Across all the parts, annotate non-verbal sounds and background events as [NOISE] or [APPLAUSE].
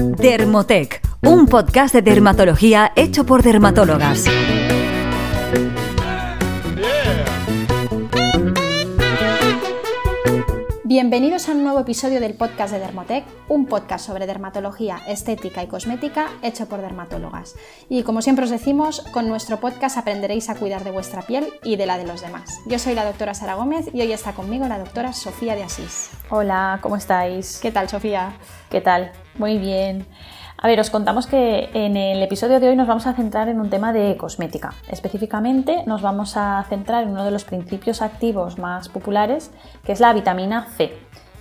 Dermotec, un podcast de dermatología hecho por dermatólogas. Bienvenidos a un nuevo episodio del podcast de Dermotec, un podcast sobre dermatología, estética y cosmética hecho por dermatólogas. Y como siempre os decimos, con nuestro podcast aprenderéis a cuidar de vuestra piel y de la de los demás. Yo soy la doctora Sara Gómez y hoy está conmigo la doctora Sofía de Asís. Hola, ¿cómo estáis? ¿Qué tal, Sofía? ¿Qué tal? Muy bien. A ver, os contamos que en el episodio de hoy nos vamos a centrar en un tema de cosmética. Específicamente nos vamos a centrar en uno de los principios activos más populares, que es la vitamina C.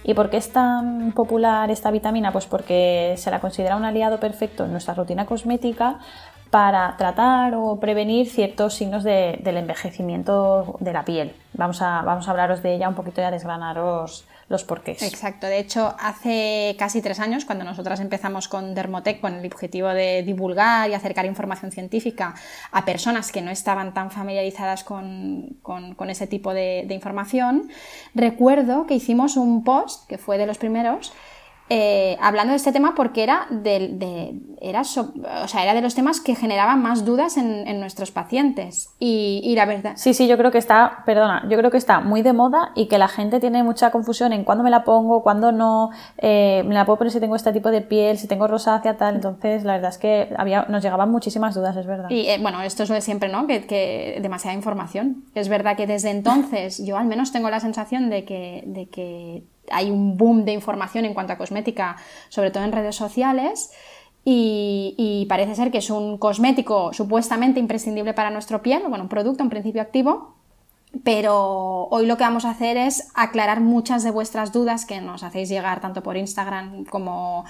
¿Y por qué es tan popular esta vitamina? Pues porque se la considera un aliado perfecto en nuestra rutina cosmética para tratar o prevenir ciertos signos del envejecimiento de la piel. Vamos a, vamos a hablaros de ella un poquito y a desgranaros los porqués. Exacto, de hecho, hace casi tres años, cuando nosotras empezamos con Dermotec con el objetivo de divulgar y acercar información científica a personas que no estaban tan familiarizadas con, ese tipo de información, recuerdo que hicimos un post, que fue de los primeros, eh, hablando de este tema porque era de, era, o sea, era de los temas que generaban más dudas en, nuestros pacientes. Y, la verdad. Sí, sí, yo creo que está, perdona, yo creo que está muy de moda y que la gente tiene mucha confusión en cuándo me la pongo, cuándo no, eh, me la puedo poner si tengo este tipo de piel, si tengo rosácea, tal. Entonces, la verdad es que había, nos llegaban muchísimas dudas, es verdad. Y eh, bueno, esto es lo de siempre, ¿no? Que, que, demasiada información. Es verdad que desde entonces yo al menos tengo la sensación de que, de que hay un boom de información en cuanto a cosmética, sobre todo en redes sociales. Y, parece ser que es un cosmético supuestamente imprescindible para nuestro piel, bueno, un producto, un principio activo, pero hoy lo que vamos a hacer es aclarar muchas de vuestras dudas que nos hacéis llegar tanto por Instagram como,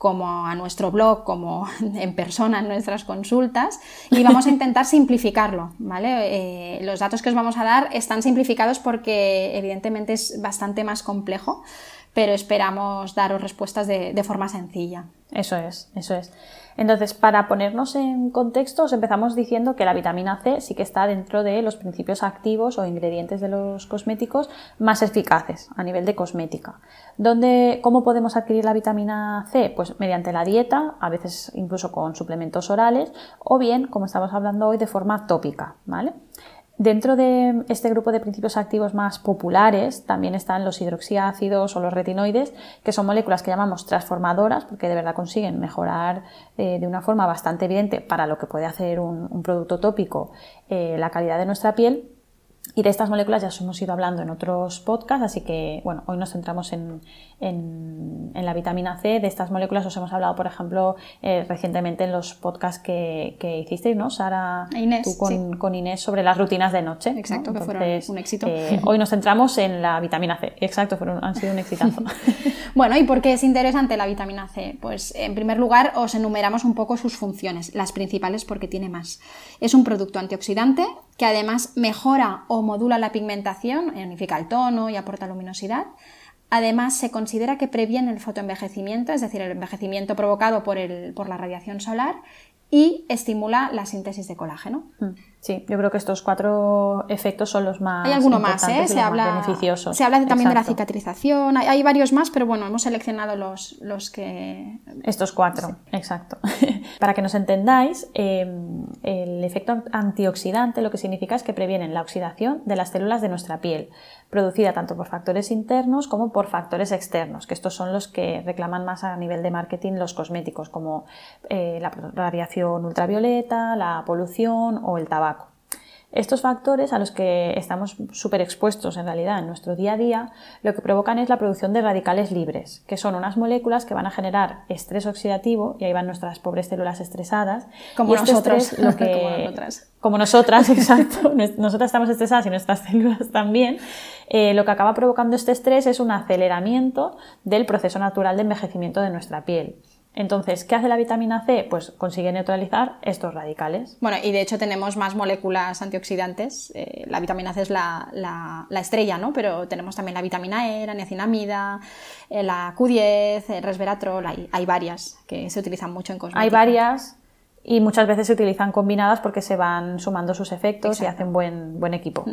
como a nuestro blog, como [LAUGHS] en persona en nuestras consultas y vamos a [LAUGHS] intentar simplificarlo, ¿vale? Eh, los datos que os vamos a dar están simplificados porque evidentemente es bastante más complejo, pero esperamos daros respuestas de forma sencilla. Eso es, eso es. Entonces, para ponernos en contexto, os empezamos diciendo que la vitamina C sí que está dentro de los principios activos o ingredientes de los cosméticos más eficaces a nivel de cosmética. ¿Dónde, ¿Cómo podemos adquirir la vitamina C? Pues mediante la dieta, a veces incluso con suplementos orales, o bien, como estamos hablando hoy, de forma tópica, ¿vale? Dentro de este grupo de principios activos más populares también están los hidroxiácidos o los retinoides, que son moléculas que llamamos transformadoras porque de verdad consiguen mejorar eh, de una forma bastante evidente para lo que puede hacer un, producto tópico eh, la calidad de nuestra piel y de estas moléculas ya os hemos ido hablando en otros podcasts, así que bueno, hoy nos centramos en, la vitamina C. De estas moléculas os hemos hablado, por ejemplo, eh, recientemente en los podcasts que, hicisteis, ¿no? Sara, Inés, tú con, Inés sobre las rutinas de noche. Exacto, que fueron un éxito. Eh, hoy nos centramos en la vitamina C. Exacto, fueron, han sido un exitazo. [LAUGHS] [LAUGHS] bueno, ¿y por qué es interesante la vitamina C? Pues en primer lugar os enumeramos un poco sus funciones, las principales porque tiene más. Es un producto antioxidante que además mejora o modula la pigmentación, unifica el tono y aporta luminosidad. Además, se considera que previene el fotoenvejecimiento, es decir, el envejecimiento provocado por, por la radiación solar, y estimula la síntesis de colágeno. Mm. Sí, yo creo que estos cuatro efectos son los más Hay alguno más, ¿eh? se habla, beneficiosos. Se habla también de la cicatrización, hay, varios más, pero bueno, hemos seleccionado los, los que... Estos cuatro, exacto. [LAUGHS] Para que nos entendáis, em, el efecto antioxidante lo que significa es que previenen la oxidación de las células de nuestra piel, producida tanto por factores internos como por factores externos, que estos son los que reclaman más a nivel de marketing los cosméticos, como eh, la radiación ultravioleta, la polución o el tabaco. Estos factores a los que estamos súper expuestos en realidad en nuestro día a día, lo que provocan es la producción de radicales libres, que son unas moléculas que van a generar estrés oxidativo, y ahí van nuestras pobres células estresadas. Como este nosotros. Lo [LAUGHS] que, como nosotras. Como nosotras, [LAUGHS] exacto. nosotras estamos estresadas y nuestras [LAUGHS] células también. Eh, lo que acaba provocando este estrés es un aceleramiento del proceso natural de envejecimiento de nuestra piel. Entonces, ¿qué hace la vitamina C? Pues consigue neutralizar estos radicales. Bueno, y de hecho tenemos más moléculas antioxidantes. Eh, la vitamina C es la, estrella, ¿no? Pero tenemos también la vitamina E, la niacinamida, eh, la Q10, el resveratrol. Hay, hay, varias que se utilizan mucho en cosmética. Hay varias y muchas veces se utilizan combinadas porque se van sumando sus efectos y hacen buen, buen equipo.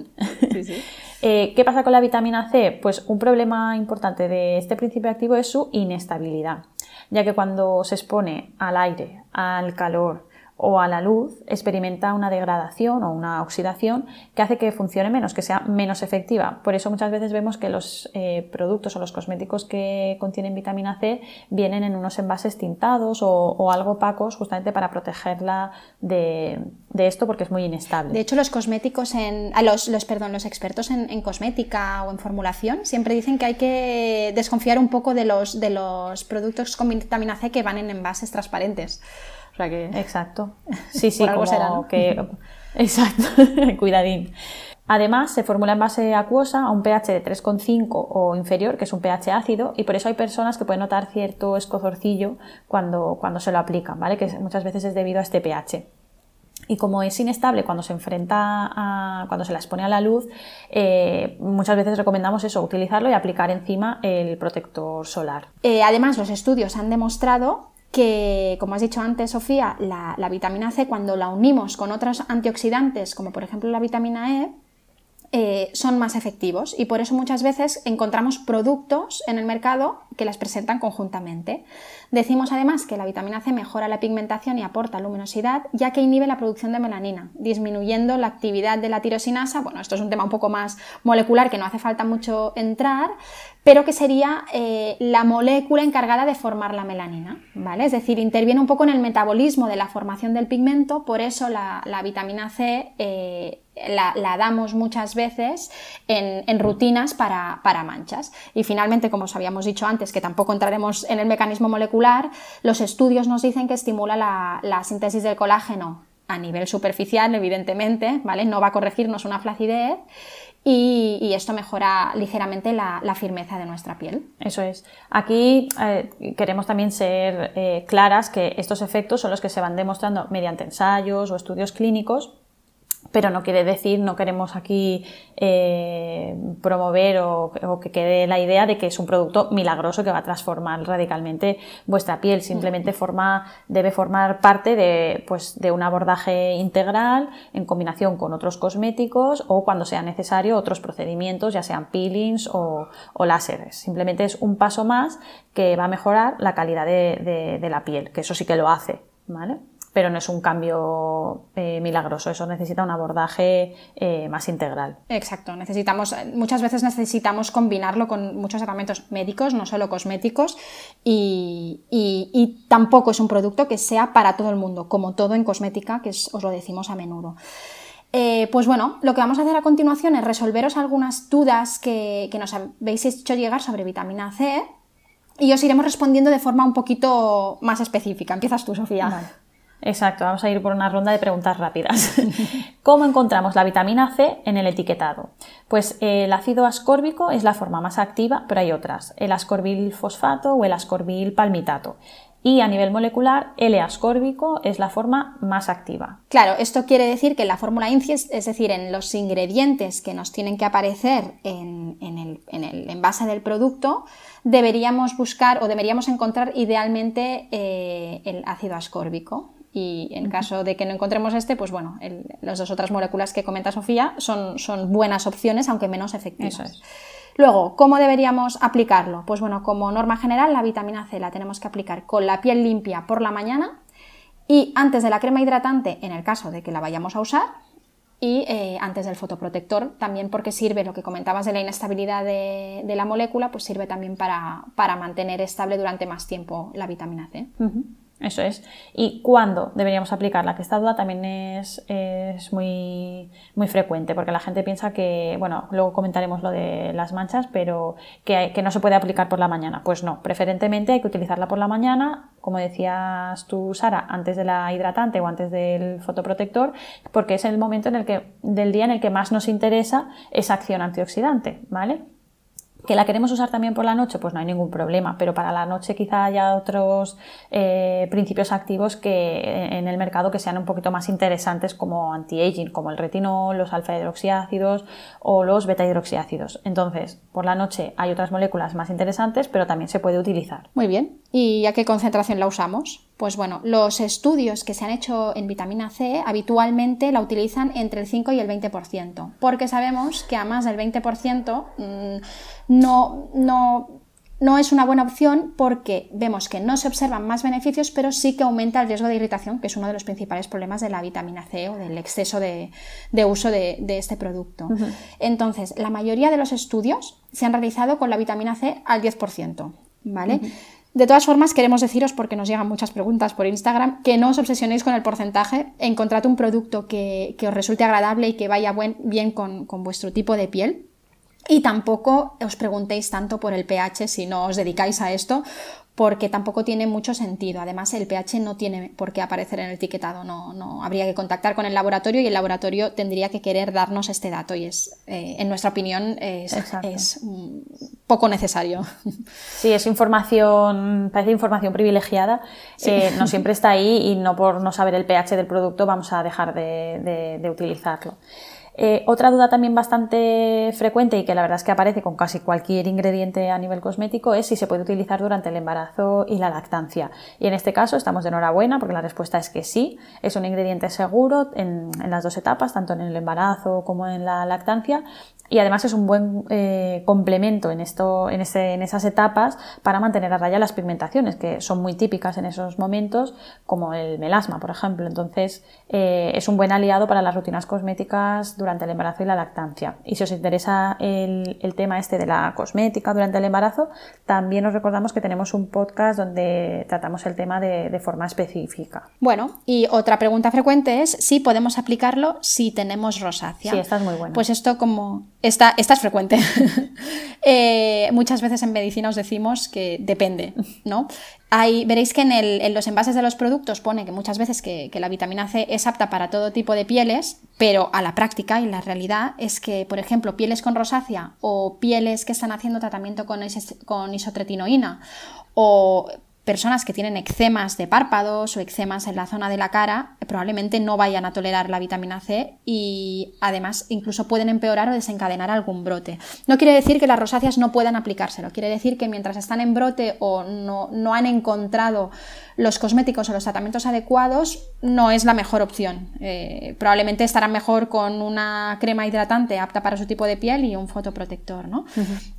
Sí, sí. [LAUGHS] Eh, ¿Qué pasa con la vitamina C? Pues un problema importante de este principio activo es su inestabilidad. Ya que cuando se expone al aire, al calor, o a la luz experimenta una degradación o una oxidación que hace que funcione menos, que sea menos efectiva. Por eso muchas veces vemos que los eh, productos o los cosméticos que contienen vitamina C vienen en unos envases tintados o, algo opacos justamente para protegerla de, esto porque es muy inestable. De hecho, los cosméticos en. los, perdón, los expertos en, cosmética o en formulación siempre dicen que hay que desconfiar un poco de los, de los productos con vitamina C que van en envases transparentes que... Exacto. Sí, sí, como que... [LAUGHS] Exacto, [LAUGHS] cuidadín. Además, se formula en base acuosa a un pH de 3,5 o inferior, que es un pH ácido, y por eso hay personas que pueden notar cierto escozorcillo cuando, cuando se lo aplican, ¿vale? Que muchas veces es debido a este pH. Y como es inestable cuando se enfrenta a, cuando se la expone a la luz, eh, muchas veces recomendamos eso, utilizarlo y aplicar encima el protector solar. Eh, además, los estudios han demostrado que, como has dicho antes, Sofía, la, vitamina C, cuando la unimos con otros antioxidantes, como por ejemplo la vitamina E, eh, son más efectivos y por eso muchas veces encontramos productos en el mercado que las presentan conjuntamente. Decimos además que la vitamina C mejora la pigmentación y aporta luminosidad, ya que inhibe la producción de melanina, disminuyendo la actividad de la tirosinasa. Bueno, esto es un tema un poco más molecular que no hace falta mucho entrar, pero que sería eh, la molécula encargada de formar la melanina, ¿vale? Es decir, interviene un poco en el metabolismo de la formación del pigmento, por eso la, vitamina C eh, la, damos muchas veces en, rutinas para, manchas. Y finalmente, como os habíamos dicho antes, que tampoco entraremos en el mecanismo molecular, los estudios nos dicen que estimula la, síntesis del colágeno a nivel superficial, evidentemente, ¿vale? No va a corregirnos una flacidez y, esto mejora ligeramente la, firmeza de nuestra piel. Eso es. Aquí eh, queremos también ser eh, claras que estos efectos son los que se van demostrando mediante ensayos o estudios clínicos pero no quiere decir, no queremos aquí eh, promover o, que quede la idea de que es un producto milagroso que va a transformar radicalmente vuestra piel. Simplemente forma, debe formar parte de, pues, de un abordaje integral en combinación con otros cosméticos o cuando sea necesario otros procedimientos, ya sean peelings o, o láseres. Simplemente es un paso más que va a mejorar la calidad de, de la piel, que eso sí que lo hace. ¿Vale? Pero no es un cambio eh, milagroso, eso necesita un abordaje eh, más integral. Exacto, necesitamos, muchas veces necesitamos combinarlo con muchos tratamientos médicos, no solo cosméticos, y, tampoco es un producto que sea para todo el mundo, como todo en cosmética, que os lo decimos a menudo. Eh, pues bueno, lo que vamos a hacer a continuación es resolveros algunas dudas que, nos habéis hecho llegar sobre vitamina C y os iremos respondiendo de forma un poquito más específica. Empiezas tú, Sofía. Exacto, vamos a ir por una ronda de preguntas rápidas. [LAUGHS] ¿Cómo encontramos la vitamina C en el etiquetado? Pues eh, el ácido ascórbico es la forma más activa, pero hay otras, el ascorbil fosfato o el ascorbil palmitato. Y a nivel molecular, L-ascórbico es la forma más activa. Claro, esto quiere decir que en la fórmula INCI, es decir, en los ingredientes que nos tienen que aparecer en, el, envase del producto, deberíamos buscar o deberíamos encontrar idealmente eh, el ácido ascórbico y en caso de que no encontremos este, pues bueno, las dos otras moléculas que comenta Sofía son, son buenas opciones, aunque menos efectivas. Luego, ¿cómo deberíamos aplicarlo? Pues bueno, como norma general, la vitamina C la tenemos que aplicar con la piel limpia por la mañana y antes de la crema hidratante, en el caso de que la vayamos a usar, y eh, antes del fotoprotector, también porque sirve, lo que comentabas de la inestabilidad de, la molécula, pues sirve también para, mantener estable durante más tiempo la vitamina C. Eso es. ¿Y cuándo deberíamos aplicarla? Que esta duda también es, muy, muy, frecuente, porque la gente piensa que, bueno, luego comentaremos lo de las manchas, pero que, que, no se puede aplicar por la mañana. Pues no, preferentemente hay que utilizarla por la mañana, como decías tú, Sara, antes de la hidratante o antes del fotoprotector, porque es el momento en el que, del día en el que más nos interesa esa acción antioxidante, ¿vale? ¿Que la queremos usar también por la noche? Pues no hay ningún problema, pero para la noche quizá haya otros eh, principios activos que en el mercado que sean un poquito más interesantes como anti-aging, como el retinol, los alfa-hidroxiácidos o los beta-hidroxiácidos. Entonces, por la noche hay otras moléculas más interesantes, pero también se puede utilizar. Muy bien. ¿Y a qué concentración la usamos? Pues bueno, los estudios que se han hecho en vitamina C habitualmente la utilizan entre el 5 y el 20%, porque sabemos que a más del 20% mm, no, no no es una buena opción porque vemos que no se observan más beneficios, pero sí que aumenta el riesgo de irritación, que es uno de los principales problemas de la vitamina C o del exceso de, uso de, este producto. Entonces, la mayoría de los estudios se han realizado con la vitamina C al 10%, ¿vale? De todas formas, queremos deciros, porque nos llegan muchas preguntas por Instagram, que no os obsesionéis con el porcentaje. Encontrad un producto que, os resulte agradable y que vaya bien con, con vuestro tipo de piel y tampoco os preguntéis tanto por el pH si no os dedicáis a esto, porque tampoco tiene mucho sentido. Además, el pH no tiene por qué aparecer en el etiquetado, no, no habría que contactar con el laboratorio y el laboratorio tendría que querer darnos este dato y es, eh, en nuestra opinión, es, es poco necesario. [LAUGHS] Sí, es información, parece información privilegiada, eh, no siempre está ahí y no por no saber el pH del producto vamos a dejar de utilizarlo. Eh, otra duda también bastante frecuente y que la verdad es que aparece con casi cualquier ingrediente a nivel cosmético es si se puede utilizar durante el embarazo y la lactancia. Y en este caso estamos de enhorabuena porque la respuesta es que sí, es un ingrediente seguro en, en las dos etapas, tanto en el embarazo como en la lactancia, y además es un buen eh, complemento en, esto, en, ese, en, esas etapas para mantener a raya las pigmentaciones, que son muy típicas en esos momentos, como el melasma, por ejemplo. Entonces, eh, es un buen aliado para las rutinas cosméticas durante el embarazo y la lactancia. Y si os interesa el, el tema este de la cosmética durante el embarazo, también os recordamos que tenemos un podcast donde tratamos el tema de, de forma específica. Bueno, y otra pregunta frecuente es si podemos aplicarlo si tenemos rosácea. Sí, esta es muy buena. Pues esto como esta, es frecuente. [LAUGHS] Eh, muchas veces en medicina os decimos que depende, ¿no? Hay, veréis que en, los envases de los productos pone que muchas veces que, la vitamina C es apta para todo tipo de pieles, pero a la práctica y la realidad es que, por ejemplo, pieles con rosácea o pieles que están haciendo tratamiento con, con isotretinoína o personas que tienen eczemas de párpados o eczemas en la zona de la cara probablemente no vayan a tolerar la vitamina C y además incluso pueden empeorar o desencadenar algún brote. No quiere decir que las rosáceas no puedan aplicárselo, quiere decir que mientras están en brote o no, no han encontrado los cosméticos o los tratamientos adecuados, no es la mejor opción. Eh, probablemente estarán mejor con una crema hidratante apta para su tipo de piel y un fotoprotector, ¿no?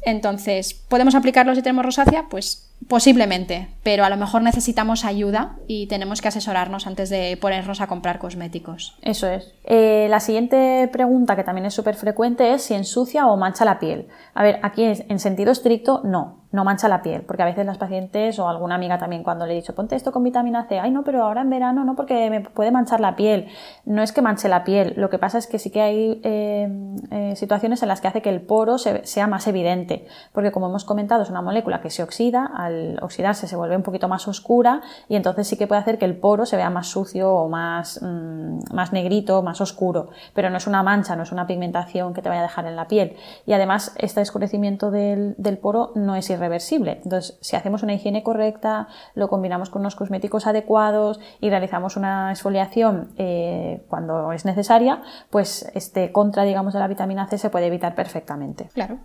Entonces, ¿podemos aplicarlo si tenemos rosácea? Pues Posiblemente, pero a lo mejor necesitamos ayuda y tenemos que asesorarnos antes de ponernos a comprar cosméticos. Eso es. Eh, la siguiente pregunta, que también es súper frecuente, es si ensucia o mancha la piel. A ver, aquí en sentido estricto, no no mancha la piel, porque a veces las pacientes o alguna amiga también cuando le he dicho ponte esto con vitamina C, ay no, pero ahora en verano no porque me puede manchar la piel. No es que manche la piel, lo que pasa es que sí que hay eh, eh, situaciones en las que hace que el poro sea más evidente, porque como hemos comentado es una molécula que se oxida, al oxidarse se vuelve un poquito más oscura y entonces sí que puede hacer que el poro se vea más sucio o más, mm, más negrito, más oscuro, pero no es una mancha, no es una pigmentación que te vaya a dejar en la piel. Y además este escurecimiento del, del poro no es irreversible. Entonces, si hacemos una higiene correcta, lo combinamos con unos cosméticos adecuados y realizamos una exfoliación eh, cuando es necesaria, pues este contra, digamos, de la vitamina C se puede evitar perfectamente. Claro.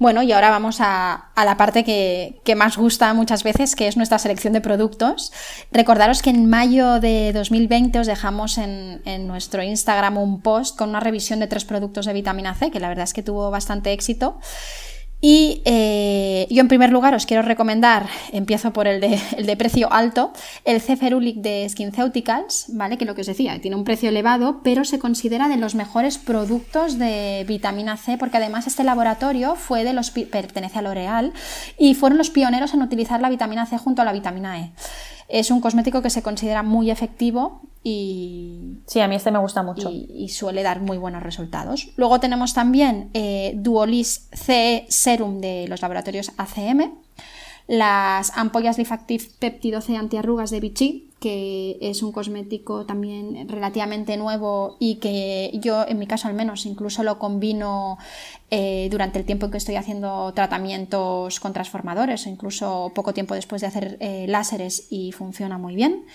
Bueno, y ahora vamos a, la parte que, más gusta muchas veces, que es nuestra selección de productos. Recordaros que en mayo de 2020 os dejamos en, en, nuestro Instagram un post con una revisión de tres productos de vitamina C, que la verdad es que tuvo bastante éxito. Y eh, yo en primer lugar os quiero recomendar, empiezo por el de, el de precio alto, el Ceferulic de SkinCeuticals, ¿vale? Que lo que os decía, tiene un precio elevado, pero se considera de los mejores productos de vitamina C, porque además este laboratorio fue de los pertenece a L'Oreal y fueron los pioneros en utilizar la vitamina C junto a la vitamina E. Es un cosmético que se considera muy efectivo y... Sí, a mí este me gusta mucho. Y, suele dar muy buenos resultados. Luego tenemos también eh, Duolis CE Serum de los laboratorios ACM, las ampollas Lifactive Péptido C antiarrugas de Vichy, que es un cosmético también relativamente nuevo y que yo, en mi caso al menos, incluso lo combino eh, durante el tiempo en que estoy haciendo tratamientos con transformadores o incluso poco tiempo después de hacer eh, láseres y funciona muy bien.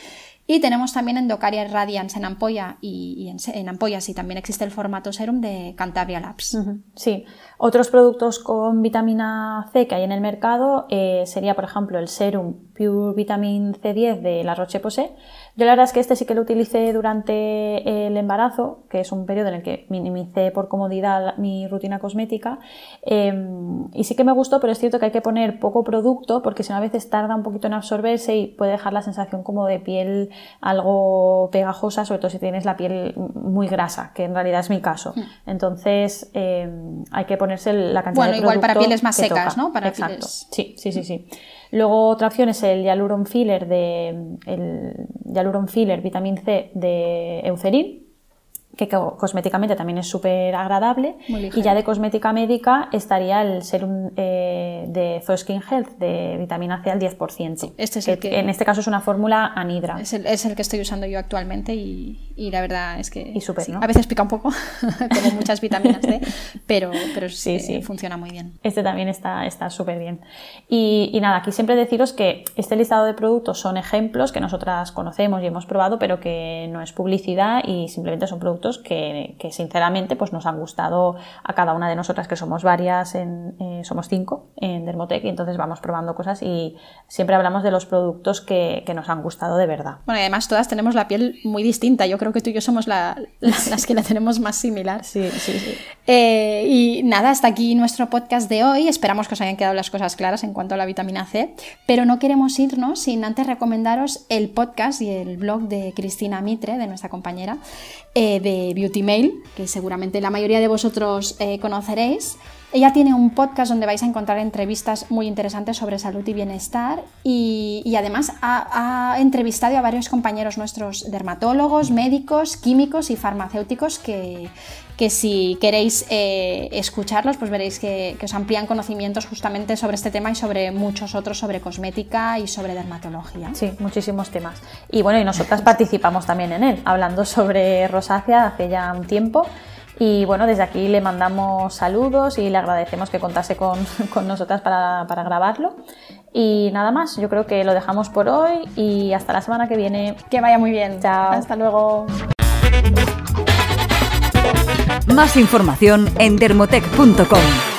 Y tenemos también Endocaria Radiance en ampolla y, en, ampollas y también existe el formato serum de Cantabria Labs. Sí, otros productos con vitamina C que hay en el mercado eh, sería, por ejemplo, el serum Pure Vitamin C10 de la Roche-Posay. Yo la verdad es que este sí que lo utilicé durante el embarazo, que es un periodo en el que minimicé por comodidad mi rutina cosmética. Em, y sí que me gustó, pero es cierto que hay que poner poco producto porque si no a veces tarda un poquito en absorberse y puede dejar la sensación como de piel algo pegajosa, sobre todo si tienes la piel muy grasa, que en realidad es mi caso. Hmm. Entonces em, hay que ponerse la cantidad de producto igual para pieles más secas, ¿no? Para Exacto. Sí, sí, sí, sí. Luego otra opción es el Hyaluron Filler de el Hyaluron Filler Vitamin C de Eucerin que cosméticamente también es súper agradable. Y ya de cosmética médica estaría el serum eh, de Zoe Skin Health de vitamina C al 10%. este es el que, en este caso es una fórmula anidra. Es el, es el, que estoy usando yo actualmente y, y la verdad es que y super, a veces pica un poco, [LAUGHS] como muchas vitaminas C, pero, pero sí, sí, funciona muy bien. Este también está súper bien. Y, y nada, aquí siempre deciros que este listado de productos son ejemplos que nosotras conocemos y hemos probado, pero que no es publicidad y simplemente son productos que, sinceramente pues nos han gustado a cada una de nosotras, que somos varias, en, eh, somos cinco en Dermotec, y entonces vamos probando cosas y siempre hablamos de los productos que, nos han gustado de verdad. Bueno, y además todas tenemos la piel muy distinta, yo creo que tú y yo somos [LAUGHS] las que la tenemos más similar. Sí, sí, sí. Eh, y nada, hasta aquí nuestro podcast de hoy, esperamos que os hayan quedado las cosas claras en cuanto a la vitamina C, pero no queremos irnos sin antes recomendaros el podcast y el blog de Cristina Mitre, de nuestra compañera, eh, de Beauty Mail, que seguramente la mayoría de vosotros eh, conoceréis. Ella tiene un podcast donde vais a encontrar entrevistas muy interesantes sobre salud y bienestar y, además ha, entrevistado a varios compañeros nuestros dermatólogos, médicos, químicos y farmacéuticos que, que si queréis eh, escucharlos, pues veréis que, que, os amplían conocimientos justamente sobre este tema y sobre muchos otros, sobre cosmética y sobre dermatología. Sí, muchísimos temas. Y bueno, y nosotras participamos también en él, hablando sobre rosácea hace ya un tiempo. Y bueno, desde aquí le mandamos saludos y le agradecemos que contase con, [LAUGHS] con nosotras para, para, grabarlo. Y nada más, yo creo que lo dejamos por hoy y hasta la semana que viene. Que vaya muy bien. Chao. Hasta luego. Más información en dermotec.com.